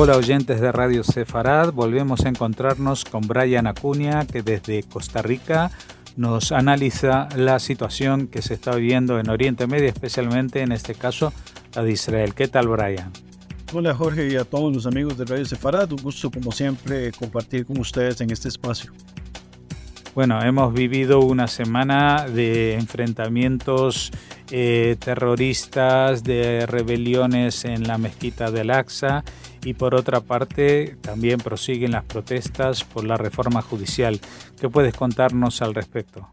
Hola oyentes de Radio Sefarad, volvemos a encontrarnos con Brian Acuña que desde Costa Rica nos analiza la situación que se está viviendo en Oriente Medio, especialmente en este caso la de Israel. ¿Qué tal Brian? Hola Jorge y a todos los amigos de Radio Sefarad, un gusto como siempre compartir con ustedes en este espacio. Bueno, hemos vivido una semana de enfrentamientos eh, terroristas, de rebeliones en la mezquita de Al-Aqsa y por otra parte también prosiguen las protestas por la reforma judicial. ¿Qué puedes contarnos al respecto?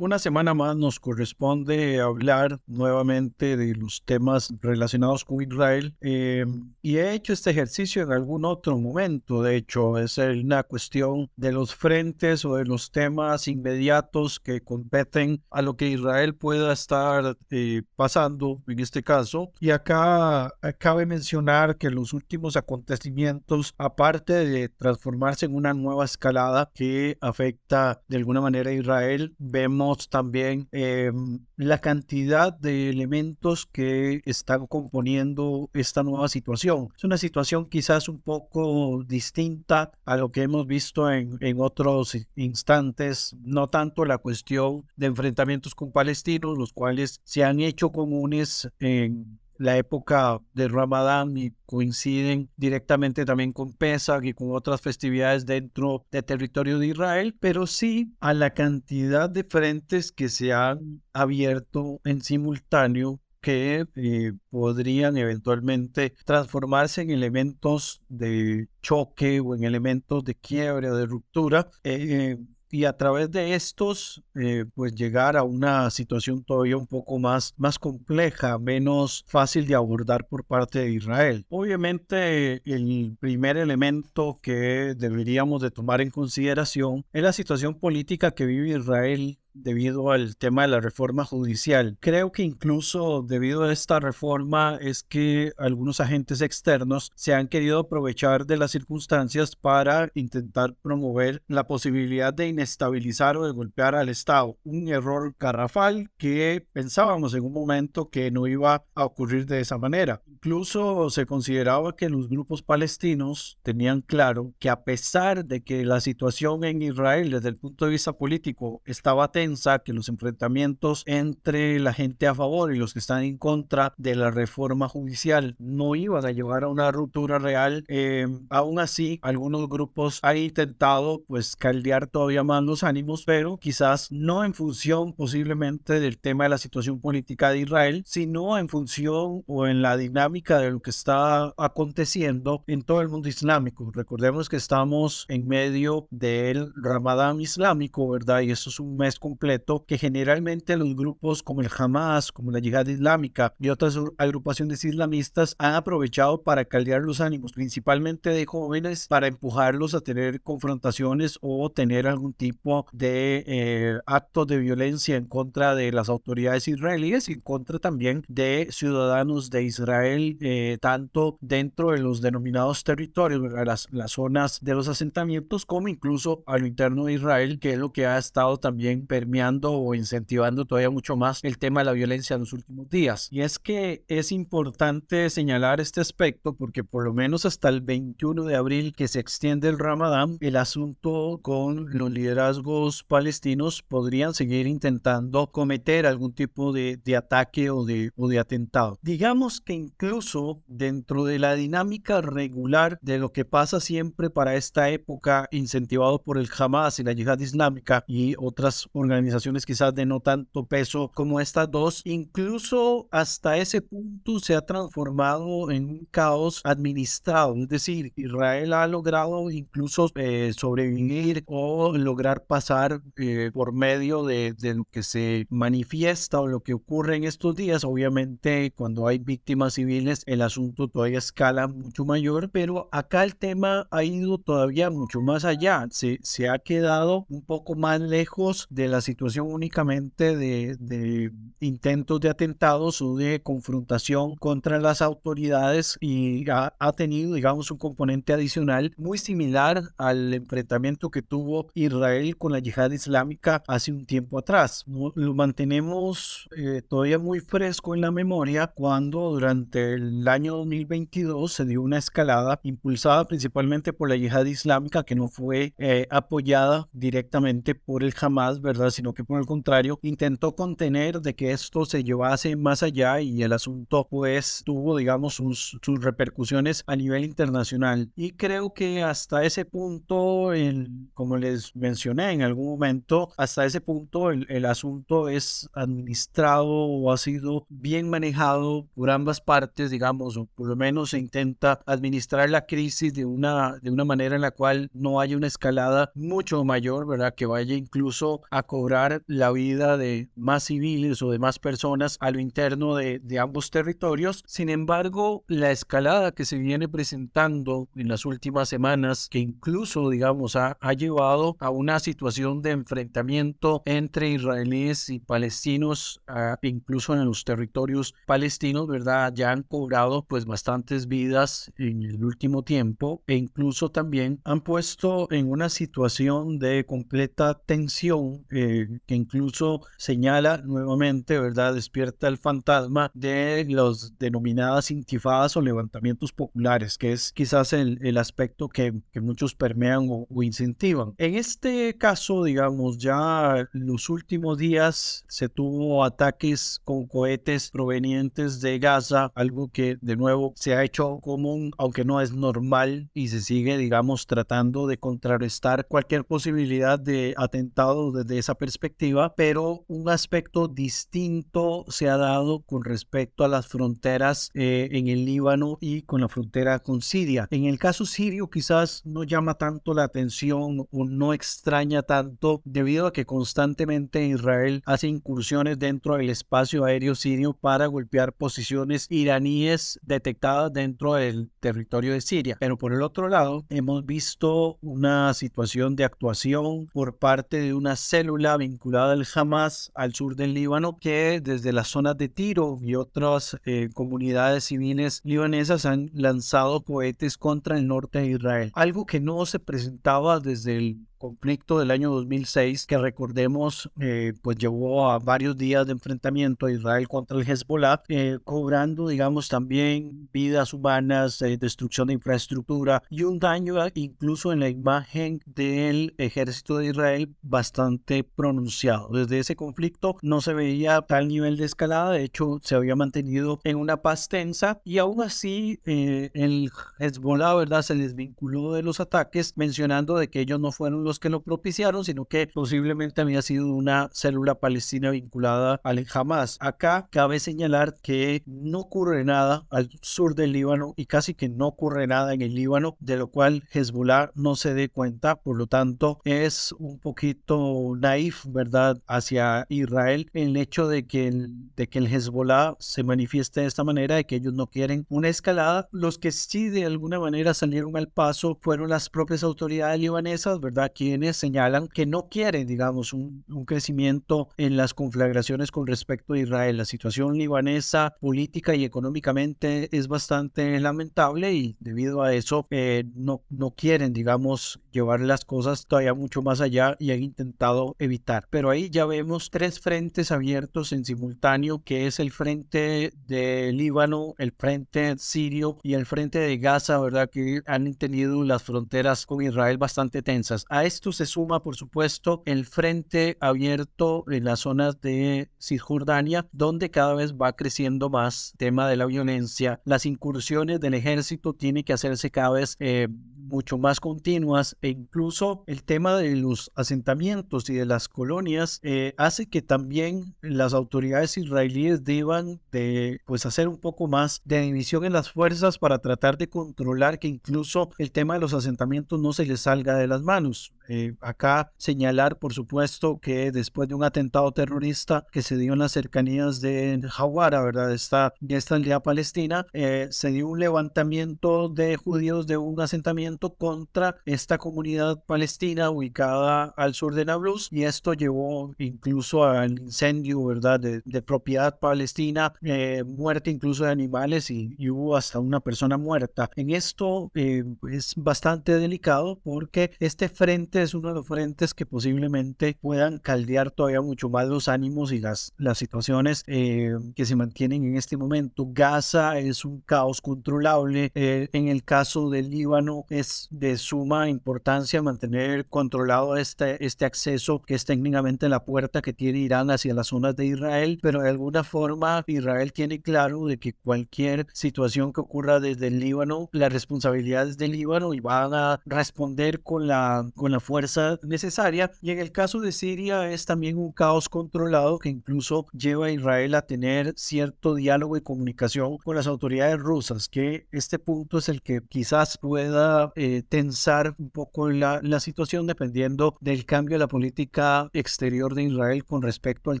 Una semana más nos corresponde hablar nuevamente de los temas relacionados con Israel eh, y he hecho este ejercicio en algún otro momento. De hecho, es una cuestión de los frentes o de los temas inmediatos que competen a lo que Israel pueda estar eh, pasando en este caso. Y acá cabe mencionar que los últimos acontecimientos, aparte de transformarse en una nueva escalada que afecta de alguna manera a Israel, vemos también em, la cantidad de elementos que están componiendo esta nueva situación. Es una situación quizás un poco distinta a lo que hemos visto en, en otros instantes, no tanto la cuestión de enfrentamientos con palestinos, los cuales se han hecho comunes en la época de Ramadán y coinciden directamente también con Pesach y con otras festividades dentro del territorio de Israel, pero sí a la cantidad de frentes que se han abierto en simultáneo que eh, podrían eventualmente transformarse en elementos de choque o en elementos de quiebre de ruptura. Eh, y a través de estos, eh, pues llegar a una situación todavía un poco más, más compleja, menos fácil de abordar por parte de Israel. Obviamente, el primer elemento que deberíamos de tomar en consideración es la situación política que vive Israel debido al tema de la reforma judicial. Creo que incluso debido a esta reforma es que algunos agentes externos se han querido aprovechar de las circunstancias para intentar promover la posibilidad de inestabilizar o de golpear al Estado. Un error garrafal que pensábamos en un momento que no iba a ocurrir de esa manera. Incluso se consideraba que los grupos palestinos tenían claro que a pesar de que la situación en Israel desde el punto de vista político estaba tensa, que los enfrentamientos entre la gente a favor y los que están en contra de la reforma judicial no iban a llevar a una ruptura real. Eh, aún así, algunos grupos han intentado pues caldear todavía más los ánimos, pero quizás no en función posiblemente del tema de la situación política de Israel, sino en función o en la dinámica de lo que está aconteciendo en todo el mundo islámico. Recordemos que estamos en medio del Ramadán islámico, ¿verdad? Y eso es un mes con completo que generalmente los grupos como el Hamas, como la Yihad Islámica y otras agrupaciones islamistas han aprovechado para caldear los ánimos, principalmente de jóvenes, para empujarlos a tener confrontaciones o tener algún tipo de eh, actos de violencia en contra de las autoridades israelíes y en contra también de ciudadanos de Israel, eh, tanto dentro de los denominados territorios, las, las zonas de los asentamientos, como incluso a lo interno de Israel, que es lo que ha estado también permitiendo o incentivando todavía mucho más el tema de la violencia en los últimos días. Y es que es importante señalar este aspecto porque por lo menos hasta el 21 de abril que se extiende el Ramadán, el asunto con los liderazgos palestinos podrían seguir intentando cometer algún tipo de, de ataque o de, o de atentado. Digamos que incluso dentro de la dinámica regular de lo que pasa siempre para esta época, incentivado por el Hamas y la yihad islámica y otras organizaciones, organizaciones quizás de no tanto peso como estas dos, incluso hasta ese punto se ha transformado en un caos administrado. Es decir, Israel ha logrado incluso eh, sobrevivir o lograr pasar eh, por medio de, de lo que se manifiesta o lo que ocurre en estos días. Obviamente, cuando hay víctimas civiles, el asunto todavía escala mucho mayor, pero acá el tema ha ido todavía mucho más allá. Se, se ha quedado un poco más lejos de las situación únicamente de, intentos de atentados o de confrontación contra las autoridades y ha, ha, tenido, digamos, un componente adicional muy similar al enfrentamiento que tuvo Israel con la yihad islámica hace un tiempo atrás. Lo mantenemos eh, todavía muy fresco en la memoria cuando durante el año 2022 se dio una escalada impulsada principalmente por la yihad islámica que no fue eh, apoyada directamente por el Hamas, ¿verdad? Sino que por el contrario intentó contener de que esto se llevase más allá y el asunto pues tuvo digamos sus, sus repercusiones a nivel internacional. Y creo que hasta ese punto, el, como les mencioné en algún momento, hasta ese punto el, el asunto es administrado o ha sido bien manejado por ambas partes, digamos, o por lo menos se intenta administrar la crisis de una, de una manera en la cual no haya una escalada mucho mayor, ¿verdad? Que vaya incluso cobrar la vida de más civiles o de más personas a lo interno de, de ambos territorios. Sin embargo, la escalada que se viene presentando en las últimas semanas, que incluso, digamos, ha, ha llevado a una situación de enfrentamiento entre israelíes y palestinos, incluso en los territorios palestinos, ¿verdad? Ya han cobrado pues bastantes vidas en el último tiempo e incluso también han puesto en una situación de completa tensión eh, que incluso señala nuevamente, ¿verdad? Despierta el fantasma de los denominadas intifadas o levantamientos populares, que es quizás el, el aspecto que, que, muchos permean o, o incentivan. En este caso, digamos, ya los últimos días se tuvo ataques con cohetes provenientes de Gaza, algo que de nuevo se ha hecho común, aunque no es normal y se sigue, digamos, tratando de contrarrestar cualquier posibilidad de atentado desde esa perspectiva, pero un aspecto distinto se ha dado con respecto a las fronteras eh, en el Líbano y con la frontera con Siria. En el caso sirio quizás no llama tanto la atención o no extraña tanto debido a que constantemente Israel hace incursiones dentro del espacio aéreo sirio para golpear posiciones iraníes detectadas dentro del territorio de Siria. Pero por el otro lado, hemos visto una situación de actuación por parte de una célula vinculada al Hamas al sur del Líbano que desde las zonas de Tiro y otras eh, comunidades civiles libanesas han lanzado cohetes contra el norte de Israel. Algo que no se presentaba desde el conflicto del año 2006 que recordemos eh, pues llevó a varios días de enfrentamiento a Israel contra el Hezbollah eh, cobrando digamos también vidas humanas eh, destrucción de infraestructura y un daño incluso en la imagen del ejército de Israel bastante pronunciado. Desde ese conflicto no se veía tal nivel de escalada de hecho se había mantenido en una paz tensa y aún así el Hezbollah verdad se desvinculó de los ataques mencionando de que ellos no fueron los que lo propiciaron, sino que posiblemente había sido una célula palestina vinculada al Hamas. Acá cabe señalar que no ocurre nada al sur del Líbano y casi que no ocurre nada en el Líbano, de lo cual Hezbollah no se dé cuenta, por lo tanto es un poquito naif, ¿verdad?, hacia Israel el hecho de que el, de que el Hezbollah se manifieste de esta manera, de que ellos no quieren una escalada. Los que sí de alguna manera salieron al paso fueron las propias autoridades libanesas, ¿verdad?, quienes señalan que no quieren, digamos, un, un, crecimiento en las conflagraciones con respecto a Israel. La situación libanesa política y económicamente es bastante lamentable y debido a eso eh, no, no quieren, digamos, llevar las cosas todavía mucho más allá y han intentado evitar. Pero ahí ya vemos tres frentes abiertos en simultáneo, que es el frente de Líbano, el frente sirio y el frente de Gaza, ¿verdad? Que han tenido las fronteras con Israel bastante tensas. A esto se suma, por supuesto, el frente abierto en las zonas de Cisjordania, donde cada vez va creciendo más el tema de la violencia. Las incursiones del ejército tienen que hacerse cada vez eh, mucho más continuas e incluso el tema de los asentamientos y de las colonias eh, hace que también las autoridades israelíes deban de pues hacer un poco más de división en las fuerzas para tratar de controlar que incluso el tema de los asentamientos no se les salga de las manos. Eh, acá señalar, por supuesto, que después de un atentado terrorista que se dio en las cercanías de Jawara, ¿verdad? Esta, esta aldea palestina, eh, se dio un levantamiento de judíos de un asentamiento contra esta comunidad palestina ubicada al sur de Nablus y esto llevó incluso al incendio, ¿verdad? De, propiedad palestina, eh, muerte incluso de animales y, hubo hasta una persona muerta. En esto es bastante delicado porque este frente es uno de los frentes que posiblemente puedan caldear todavía mucho más los ánimos y las, las situaciones eh, que se mantienen en este momento. Gaza es un caos controlable. Eh, en el caso del Líbano es de suma importancia mantener controlado este, este acceso que es técnicamente la puerta que tiene Irán hacia las zonas de Israel, pero de alguna forma Israel tiene claro de que cualquier situación que ocurra desde el Líbano, la responsabilidad es del Líbano y van a responder con la, con la fuerza necesaria. Y en el caso de Siria es también un caos controlado que incluso lleva a Israel a tener cierto diálogo y comunicación con las autoridades rusas, que este punto es el que quizás pueda eh, tensar un poco la, la situación dependiendo del cambio de la política exterior de Israel con respecto al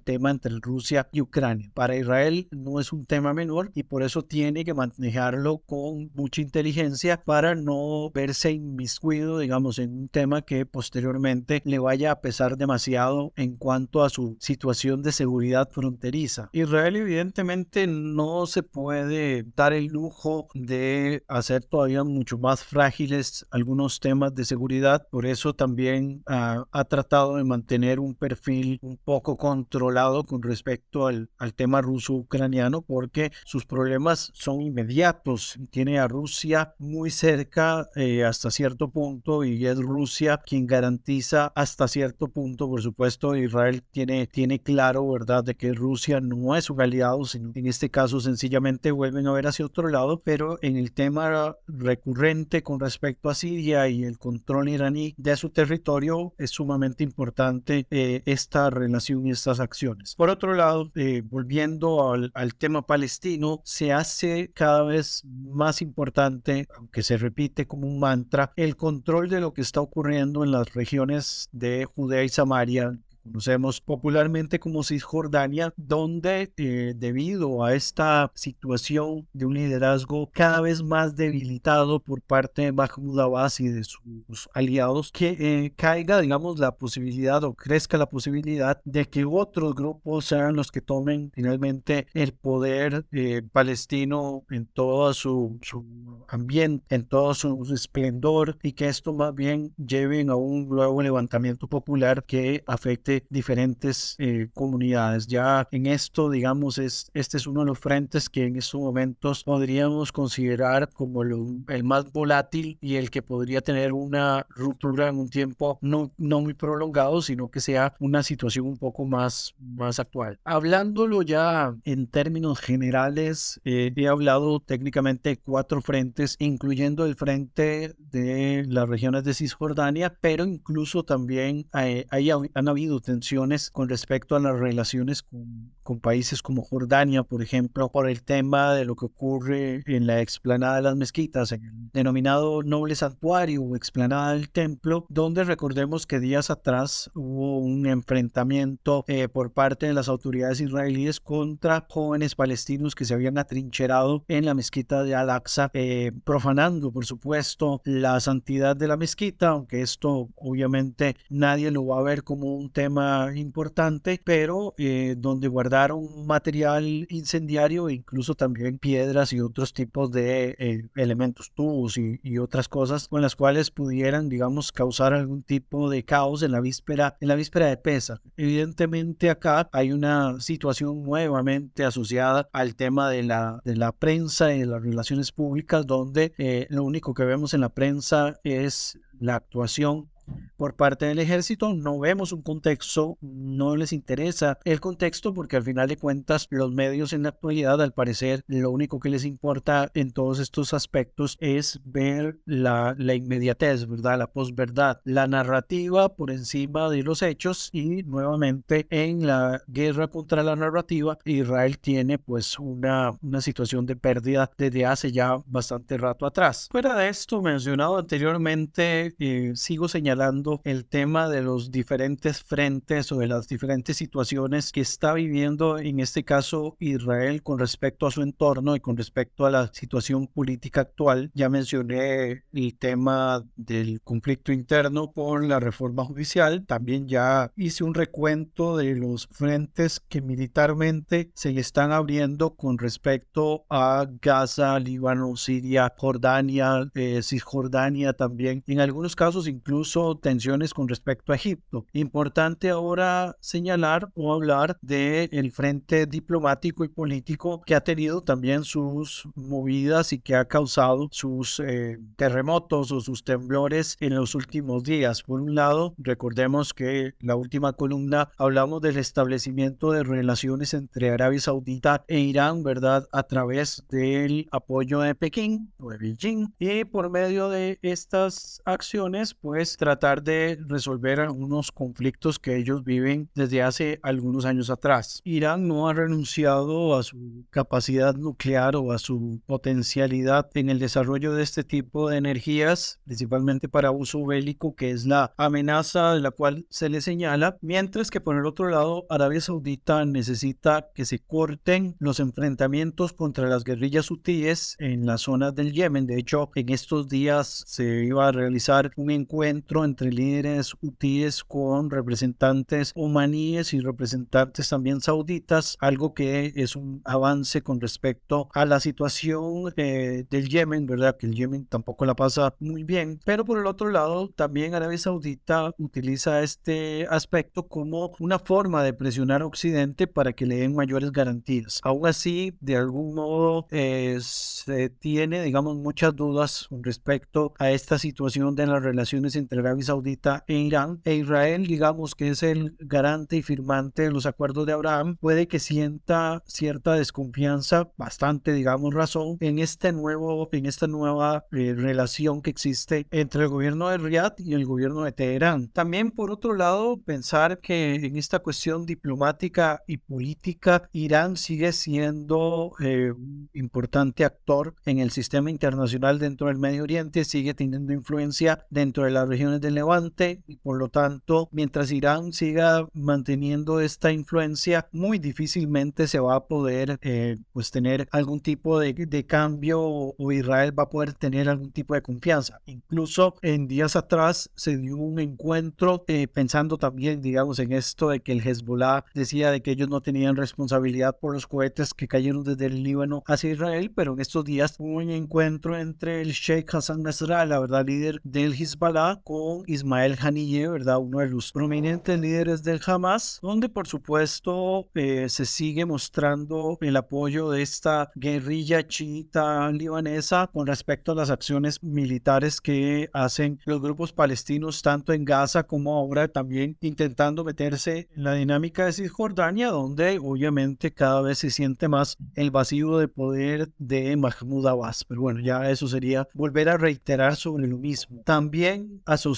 tema entre Rusia y Ucrania. Para Israel no es un tema menor y por eso tiene que manejarlo con mucha inteligencia para no verse inmiscuido, digamos, en un tema que posteriormente le vaya a pesar demasiado en cuanto a su situación de seguridad fronteriza. Israel evidentemente no se puede dar el lujo de hacer todavía mucho más frágiles algunos temas de seguridad, por eso también ha tratado de mantener un perfil un poco controlado con respecto al, al tema ruso-ucraniano, porque sus problemas son inmediatos. Tiene a Rusia muy cerca eh, hasta cierto punto y es Rusia quien garantiza hasta cierto punto, por supuesto, Israel tiene, tiene claro, ¿verdad?, de que Rusia no es un aliado, sino en este caso sencillamente vuelven a ver hacia otro lado, pero en el tema recurrente con respecto a Siria y el control iraní de su territorio es sumamente importante eh, esta relación y estas acciones. Por otro lado, eh, volviendo al, al tema palestino, se hace cada vez más importante, aunque se repite como un mantra, el control de lo que está ocurriendo en las regiones de Judea y Samaria, conocemos popularmente como Cisjordania, donde eh, debido a esta situación de un liderazgo cada vez más debilitado por parte de Mahmoud Abbas y de sus aliados, que eh, caiga, digamos, la posibilidad o crezca la posibilidad de que otros grupos sean los que tomen finalmente el poder eh, palestino en todo su, su, ambiente, en todo su, esplendor y que esto más bien lleve a un nuevo levantamiento popular que afecte diferentes eh, comunidades. Ya en esto, digamos, es, este es uno de los frentes que en estos momentos podríamos considerar como el más volátil y el que podría tener una ruptura en un tiempo no, no muy prolongado, sino que sea una situación un poco más, más actual. Hablándolo ya en términos generales, eh, he hablado técnicamente cuatro frentes, incluyendo el frente de las regiones de Cisjordania, pero incluso también hay, han habido tensiones con respecto a las relaciones con, con, países como Jordania, por ejemplo, por el tema de lo que ocurre en la explanada de las mezquitas, en el denominado noble santuario o explanada del templo, donde recordemos que días atrás hubo un enfrentamiento eh, por parte de las autoridades israelíes contra jóvenes palestinos que se habían atrincherado en la mezquita de Al-Aqsa, eh, profanando, por supuesto, la santidad de la mezquita, aunque esto obviamente nadie lo va a ver como un tema importante, pero eh, donde guardaron material incendiario, incluso también piedras y otros tipos de eh, elementos, tubos y, y, otras cosas con las cuales pudieran, digamos, causar algún tipo de caos en la víspera, en la víspera de pesa. Evidentemente acá hay una situación nuevamente asociada al tema de la, de la prensa y de las relaciones públicas, donde eh, lo único que vemos en la prensa es la actuación por parte del ejército. No vemos un contexto, no les interesa el contexto porque al final de cuentas los medios en la actualidad al parecer lo único que les importa en todos estos aspectos es ver la, la inmediatez, ¿verdad? La posverdad, la narrativa por encima de los hechos y nuevamente en la guerra contra la narrativa Israel tiene pues una, una situación de pérdida desde hace ya bastante rato atrás. Fuera de esto mencionado anteriormente, eh, sigo señalando señalando el tema de los diferentes frentes o de las diferentes situaciones que está viviendo en este caso Israel con respecto a su entorno y con respecto a la situación política actual. Ya mencioné el tema del conflicto interno por la reforma judicial. También ya hice un recuento de los frentes que militarmente se le están abriendo con respecto a Gaza, Líbano, Siria, Jordania, eh, Cisjordania también. En algunos casos incluso tensiones con respecto a Egipto. Importante ahora señalar o hablar del frente diplomático y político que ha tenido también sus movidas y que ha causado sus eh, terremotos o sus temblores en los últimos días. Por un lado, recordemos que la última columna hablamos del establecimiento de relaciones entre Arabia Saudita e Irán, ¿verdad? A través del apoyo de Pekín o de Beijing y por medio de estas acciones, pues tratar de resolver algunos conflictos que ellos viven desde hace algunos años atrás. Irán no ha renunciado a su capacidad nuclear o a su potencialidad en el desarrollo de este tipo de energías, principalmente para uso bélico, que es la amenaza de la cual se le señala, mientras que por el otro lado Arabia Saudita necesita que se corten los enfrentamientos contra las guerrillas hutíes en las zonas del Yemen. De hecho, en estos días se iba a realizar un encuentro entre líderes hutíes con representantes omaníes y representantes también sauditas, algo que es un avance con respecto a la situación eh, del Yemen, ¿verdad? Que el Yemen tampoco la pasa muy bien, pero por el otro lado, también Arabia Saudita utiliza este aspecto como una forma de presionar a Occidente para que le den mayores garantías. Aún así, de algún modo, eh, se tiene, digamos, muchas dudas con respecto a esta situación de las relaciones entre Arabia Saudita e Irán. E Israel, digamos, que es el garante y firmante de los acuerdos de Abraham, puede que sienta cierta desconfianza, bastante, digamos, razón, en este nuevo, en esta nueva eh, relación que existe entre el gobierno de Riyadh y el gobierno de Teherán. También, por otro lado, pensar que en esta cuestión diplomática y política, Irán sigue siendo eh, un importante actor en el sistema internacional dentro del Medio Oriente, sigue teniendo influencia dentro de las regiones del Levante y por lo tanto, mientras Irán siga manteniendo esta influencia, muy difícilmente se va a poder eh, pues tener algún tipo de, de cambio o Israel va a poder tener algún tipo de confianza. Incluso en días atrás se dio un encuentro eh, pensando también, digamos, en esto de que el Hezbollah decía de que ellos no tenían responsabilidad por los cohetes que cayeron desde el Líbano hacia Israel, pero en estos días hubo un encuentro entre el Sheikh Hassan Nasrallah, ¿verdad? Líder del Hezbollah, con Ismael Haniyeh, ¿verdad? Uno de los prominentes líderes del Hamas, donde por supuesto eh, se sigue mostrando el apoyo de esta guerrilla chiita libanesa con respecto a las acciones militares que hacen los grupos palestinos tanto en Gaza como ahora también intentando meterse en la dinámica de Cisjordania, donde obviamente cada vez se siente más el vacío de poder de Mahmoud Abbas. Pero bueno, ya eso sería volver a reiterar sobre lo mismo. También asociado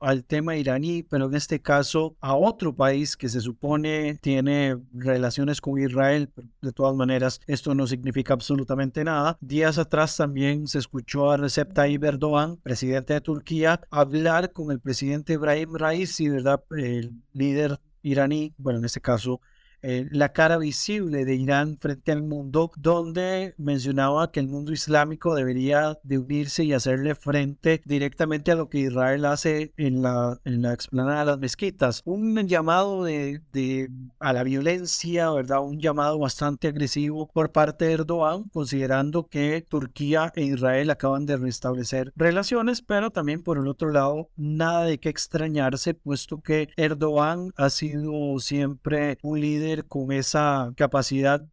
al tema iraní, pero en este caso a otro país que se supone tiene relaciones con Israel, pero de todas maneras esto no significa absolutamente nada. Días atrás también se escuchó a Recep Tayyip Erdogan, presidente de Turquía, hablar con el presidente Ibrahim Raisi, ¿verdad? El líder iraní, bueno, en este caso eh, la cara visible de Irán frente al mundo, donde mencionaba que el mundo islámico debería de unirse y hacerle frente directamente a lo que Israel hace en la, en la explanada de las mezquitas. Un llamado de, de, a la violencia, ¿verdad? Un llamado bastante agresivo por parte de Erdogan, considerando que Turquía e Israel acaban de restablecer relaciones, pero también por el otro lado, nada de qué extrañarse, puesto que Erdogan ha sido siempre un líder con esa capacidad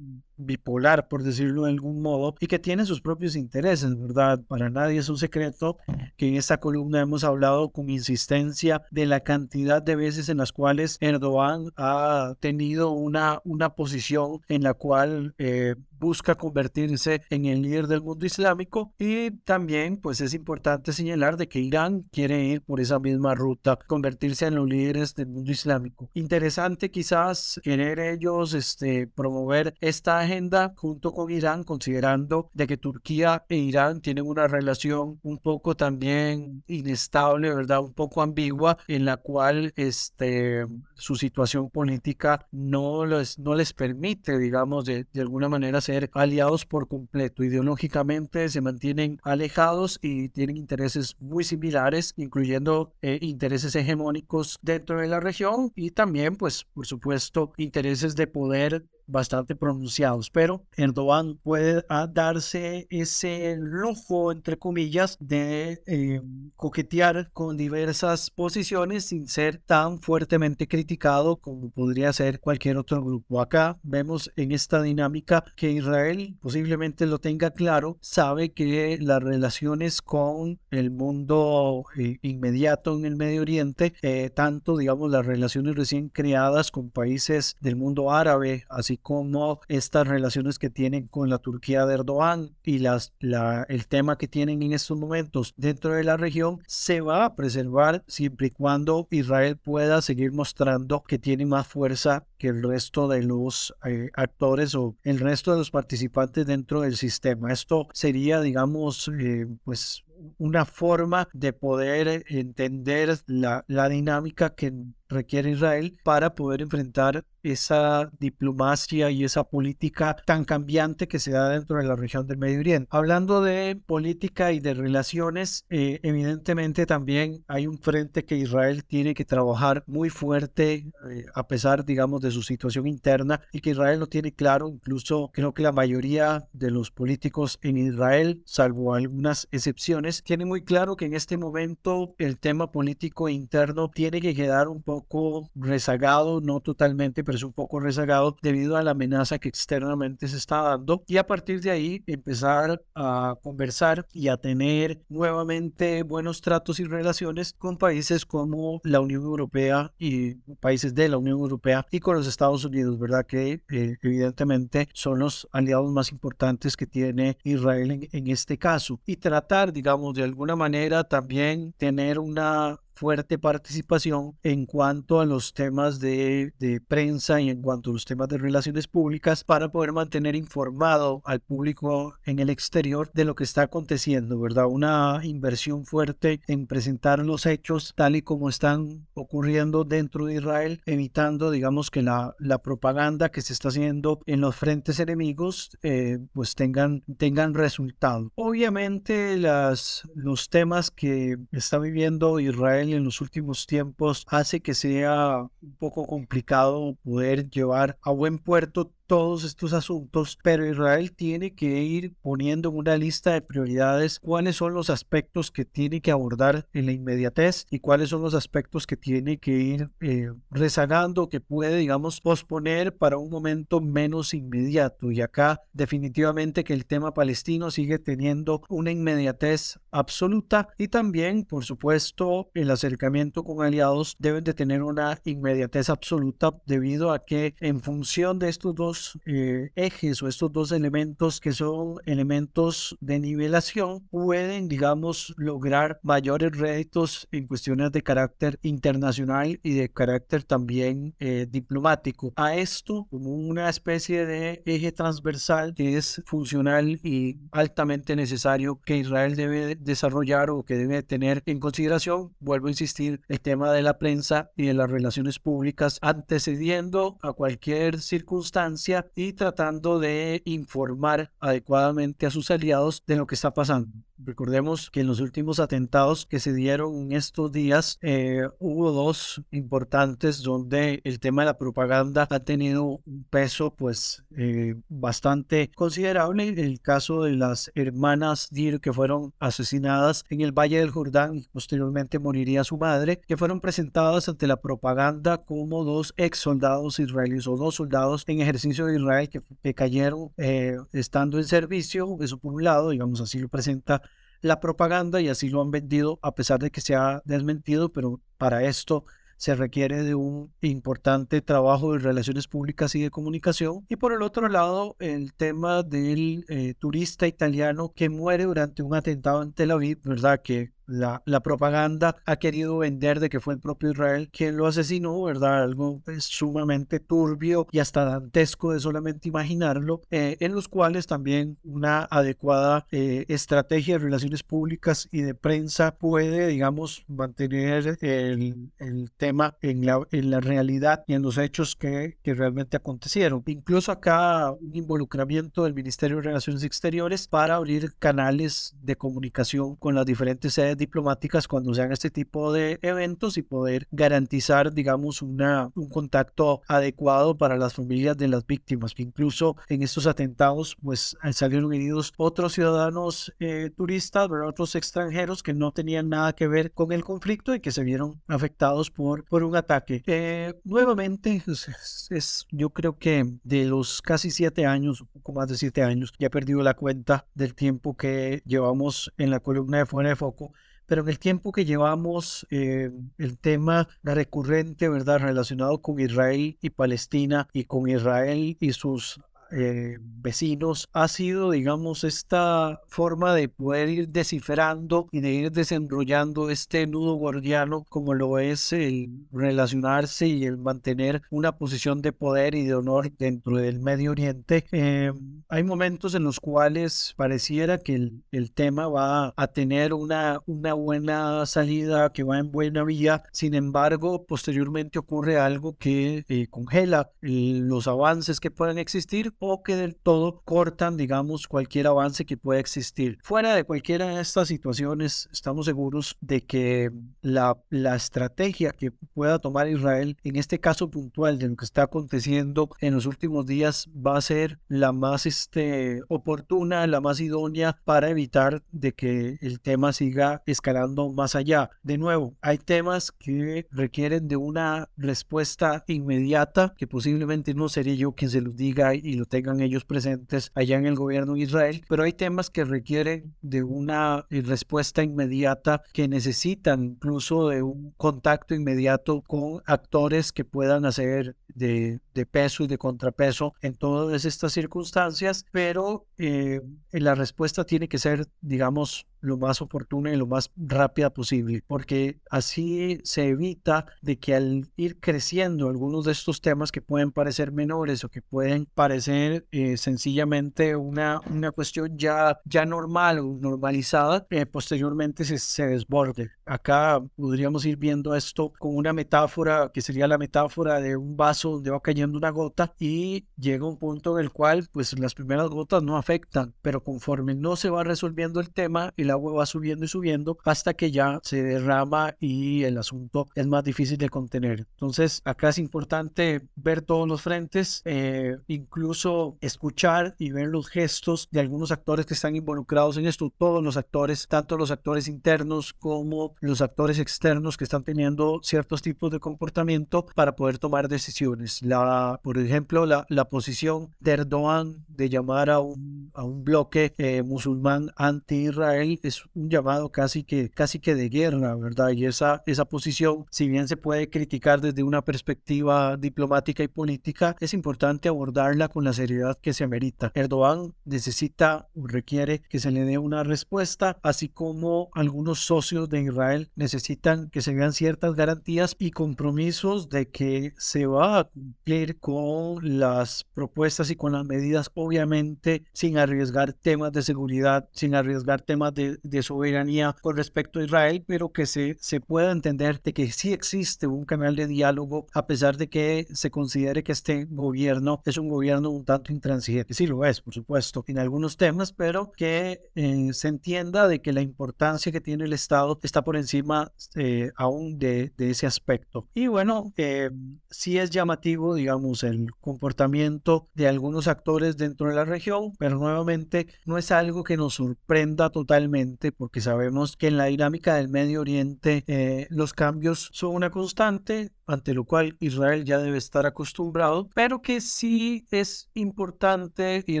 bipolar, por decirlo de algún modo, y que tiene sus propios intereses, ¿verdad? Para nadie es un secreto que en esta columna hemos hablado con insistencia de la cantidad de veces en las cuales Erdogan ha tenido una, una posición en la cual eh, busca convertirse en el líder del mundo islámico y también pues es importante señalar de que Irán quiere ir por esa misma ruta, convertirse en los líderes del mundo islámico. Interesante quizás querer ellos este, promover esta agenda junto con Irán, considerando de que Turquía e Irán tienen una relación un poco también inestable, ¿verdad? Un poco ambigua, en la cual este, su situación política no les, no les permite, digamos, de, de alguna manera ser aliados por completo. Ideológicamente se mantienen alejados y tienen intereses muy similares, incluyendo eh, intereses hegemónicos dentro de la región y también, pues, por supuesto, intereses de poder bastante pronunciados, pero Erdogan puede ah, darse ese lujo, entre comillas, de eh, coquetear con diversas posiciones sin ser tan fuertemente criticado como podría ser cualquier otro grupo. Acá vemos en esta dinámica que Israel posiblemente lo tenga claro, sabe que las relaciones con el mundo eh, inmediato en el Medio Oriente, eh, tanto digamos las relaciones recién creadas con países del mundo árabe, así como estas relaciones que tienen con la Turquía de Erdogan y las, la, el tema que tienen en estos momentos dentro de la región se va a preservar siempre y cuando Israel pueda seguir mostrando que tiene más fuerza que el resto de los eh, actores o el resto de los participantes dentro del sistema. Esto sería, digamos, eh, pues una forma de poder entender la, la dinámica que requiere Israel para poder enfrentar esa diplomacia y esa política tan cambiante que se da dentro de la región del Medio Oriente. Hablando de política y de relaciones, eh, evidentemente también hay un frente que Israel tiene que trabajar muy fuerte eh, a pesar, digamos, de su situación interna y que Israel no tiene claro, incluso creo que la mayoría de los políticos en Israel, salvo algunas excepciones, tiene muy claro que en este momento el tema político interno tiene que quedar un poco poco rezagado, no totalmente, pero es un poco rezagado debido a la amenaza que externamente se está dando y a partir de ahí empezar a conversar y a tener nuevamente buenos tratos y relaciones con países como la Unión Europea y países de la Unión Europea y con los Estados Unidos, ¿verdad? Que eh, evidentemente son los aliados más importantes que tiene Israel en, en este caso y tratar, digamos, de alguna manera también tener una fuerte participación en cuanto a los temas de, prensa y en cuanto a los temas de relaciones públicas para poder mantener informado al público en el exterior de lo que está aconteciendo, ¿verdad? Una inversión fuerte en presentar los hechos tal y como están ocurriendo dentro de Israel, evitando, digamos, que la, propaganda que se está haciendo en los frentes enemigos, eh, pues tengan, tengan resultado. Obviamente, los temas que está viviendo Israel en los últimos tiempos hace que sea un poco complicado poder llevar a buen puerto todos estos asuntos, pero Israel tiene que ir poniendo en una lista de prioridades cuáles son los aspectos que tiene que abordar en la inmediatez y cuáles son los aspectos que tiene que ir eh, rezagando, que puede, digamos, posponer para un momento menos inmediato. Y acá definitivamente que el tema palestino sigue teniendo una inmediatez absoluta y también, por supuesto, el acercamiento con aliados deben de tener una inmediatez absoluta debido a que en función de estos dos eh, ejes o estos dos elementos que son elementos de nivelación pueden, digamos, lograr mayores réditos en cuestiones de carácter internacional y de carácter también eh, diplomático. A esto, como una especie de eje transversal que es funcional y altamente necesario que Israel debe desarrollar o que debe tener en consideración, vuelvo a insistir, el tema de la prensa y de las relaciones públicas antecediendo a cualquier circunstancia y tratando de informar adecuadamente a sus aliados de lo que está pasando. Recordemos que en los últimos atentados que se dieron en estos días eh, hubo dos importantes donde el tema de la propaganda ha tenido un peso pues eh, bastante considerable. El caso de las hermanas Dir que fueron asesinadas en el Valle del Jordán y posteriormente moriría su madre, que fueron presentadas ante la propaganda como dos ex soldados israelíes o dos soldados en ejercicio de Israel que, cayeron eh, estando en servicio. Eso por un lado, digamos así lo presenta la propaganda y así lo han vendido a pesar de que se ha desmentido, pero para esto se requiere de un importante trabajo de relaciones públicas y de comunicación. Y por el otro lado, el tema del eh, turista italiano que muere durante un atentado en Tel Aviv, ¿verdad? Que la, propaganda ha querido vender de que fue el propio Israel quien lo asesinó, ¿verdad? Algo pues, sumamente turbio y hasta dantesco de solamente imaginarlo, eh, en los cuales también una adecuada eh, estrategia de relaciones públicas y de prensa puede, digamos, mantener el, tema en la, en la realidad y en los hechos que, que realmente acontecieron. Incluso acá un involucramiento del Ministerio de Relaciones Exteriores para abrir canales de comunicación con las diferentes sedes diplomáticas cuando sean este tipo de eventos y poder garantizar, digamos, una, un contacto adecuado para las familias de las víctimas. Incluso en estos atentados, pues salieron heridos otros ciudadanos eh, turistas, otros extranjeros que no tenían nada que ver con el conflicto y que se vieron afectados por, por un ataque. Eh, nuevamente, es, es, yo creo que de los casi siete años, un poco más de siete años, ya he perdido la cuenta del tiempo que llevamos en la columna de fuera de foco pero en el tiempo que llevamos eh, el tema recurrente, ¿verdad?, relacionado con Israel y Palestina y con Israel y sus eh, vecinos ha sido, digamos, esta forma de poder ir descifrando y de ir desenrollando este nudo gordiano como lo es el relacionarse y el mantener una posición de poder y de honor dentro del Medio Oriente. Eh, hay momentos en los cuales pareciera que el, el, tema va a tener una, una buena salida, que va en buena vía, sin embargo, posteriormente ocurre algo que eh, congela los avances que puedan existir o que del todo cortan, digamos, cualquier avance que pueda existir. Fuera de cualquiera de estas situaciones, estamos seguros de que la, la estrategia que pueda tomar Israel, en este caso puntual de lo que está aconteciendo en los últimos días, va a ser la más este, oportuna, la más idónea para evitar de que el tema siga escalando más allá. De nuevo, hay temas que requieren de una respuesta inmediata, que posiblemente no seré yo quien se los diga y lo tengan ellos presentes allá en el gobierno de Israel, pero hay temas que requieren de una eh, respuesta inmediata, que necesitan incluso de un contacto inmediato con actores que puedan hacer de, peso y de contrapeso en todas estas circunstancias, pero eh, la respuesta tiene que ser, digamos, lo más oportuna y lo más rápida posible, porque así se evita de que al ir creciendo algunos de estos temas que pueden parecer menores o que pueden parecer eh, sencillamente una, una cuestión ya, ya normal o normalizada, eh, posteriormente se, se desborde. Acá podríamos ir viendo esto con una metáfora que sería la metáfora de un vaso donde va cayendo una gota y llega un punto en el cual pues las primeras gotas no afectan, pero conforme no se va resolviendo el tema, el agua va subiendo y subiendo hasta que ya se derrama y el asunto es más difícil de contener. Entonces acá es importante ver todos los frentes, eh, incluso escuchar y ver los gestos de algunos actores que están involucrados en esto, todos los actores, tanto los actores internos como los actores externos que están teniendo ciertos tipos de comportamiento para poder tomar decisiones. La, por ejemplo, la, la posición de Erdogan de llamar a un, a un bloque eh, musulmán anti-Israel es un llamado casi que, casi que de guerra, ¿verdad? Y esa, esa posición, si bien se puede criticar desde una perspectiva diplomática y política, es importante abordarla con la seriedad que se amerita. Erdogan necesita o requiere que se le dé una respuesta, así como algunos socios de Israel necesitan que se vean ciertas garantías y compromisos de que se va a cumplir con las propuestas y con las medidas, obviamente sin arriesgar temas de seguridad, sin arriesgar temas de, de soberanía con respecto a Israel, pero que se, se pueda entender de que sí existe un canal de diálogo a pesar de que se considere que este gobierno es un gobierno un tanto intransigente. Sí lo es, por supuesto, en algunos temas, pero que eh, se entienda de que la importancia que tiene el Estado está por encima eh, aún de, de, ese aspecto. Y bueno, eh, sí es llamativo, digamos, el comportamiento de algunos actores dentro de la región, pero nuevamente no es algo que nos sorprenda totalmente porque sabemos que en la dinámica del Medio Oriente eh, los cambios son una constante, ante lo cual Israel ya debe estar acostumbrado, pero que sí es importante y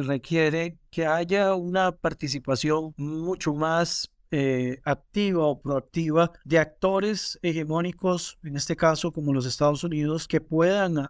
requiere que haya una participación mucho más eh, activa o proactiva de actores hegemónicos, en este caso como los Estados Unidos, que puedan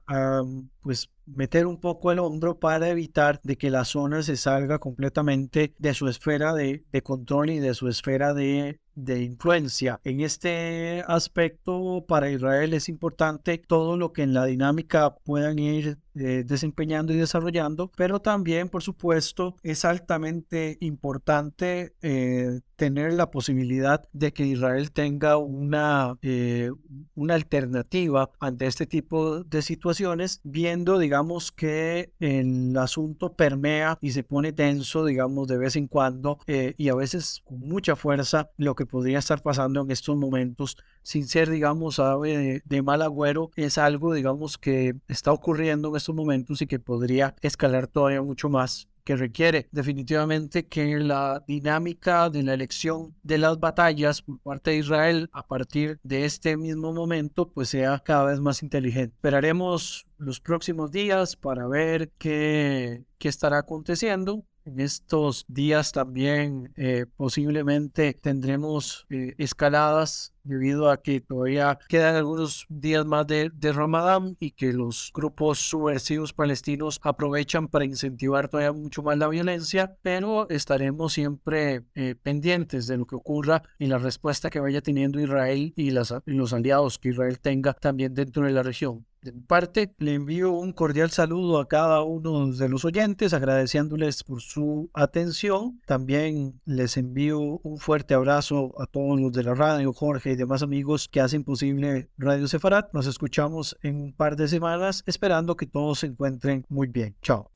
pues meter un poco el hombro para evitar de que la zona se salga completamente de su esfera de, de control y de su esfera de de influencia. En este aspecto, para Israel es importante todo lo que en la dinámica puedan ir eh, desempeñando y desarrollando, pero también, por supuesto, es altamente importante eh, tener la posibilidad de que Israel tenga una, eh, una alternativa ante este tipo de situaciones, viendo, digamos, que el asunto permea y se pone tenso, digamos, de vez en cuando y a veces con mucha fuerza lo que podría estar pasando en estos momentos, sin ser, digamos, de, de mal agüero, es algo, digamos, que está ocurriendo en estos momentos y que podría escalar todavía mucho más que requiere definitivamente que la dinámica de la elección de las batallas por parte de Israel a partir de este mismo momento pues sea cada vez más inteligente. Esperaremos los próximos días para ver qué, qué estará aconteciendo en estos días también eh, posiblemente tendremos eh, escaladas debido a que todavía quedan algunos días más de, Ramadán y que los grupos subversivos palestinos aprovechan para incentivar todavía mucho más la violencia, pero estaremos siempre eh, pendientes de lo que ocurra y la respuesta que vaya teniendo Israel y, las, y los aliados que Israel tenga también dentro de la región. De mi parte, le envío un cordial saludo a cada uno de los oyentes, agradeciéndoles por su atención. También les envío un fuerte abrazo a todos los de la radio, Jorge y demás amigos que hacen posible Radio Sefarat. Nos escuchamos en un par de semanas, esperando que todos se encuentren muy bien. Chao.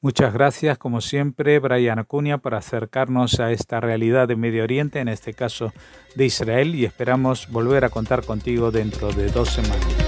Muchas gracias, como siempre, Brian Acuña, por acercarnos a esta realidad de Medio Oriente, en este caso de Israel, y esperamos volver a contar contigo dentro de dos semanas.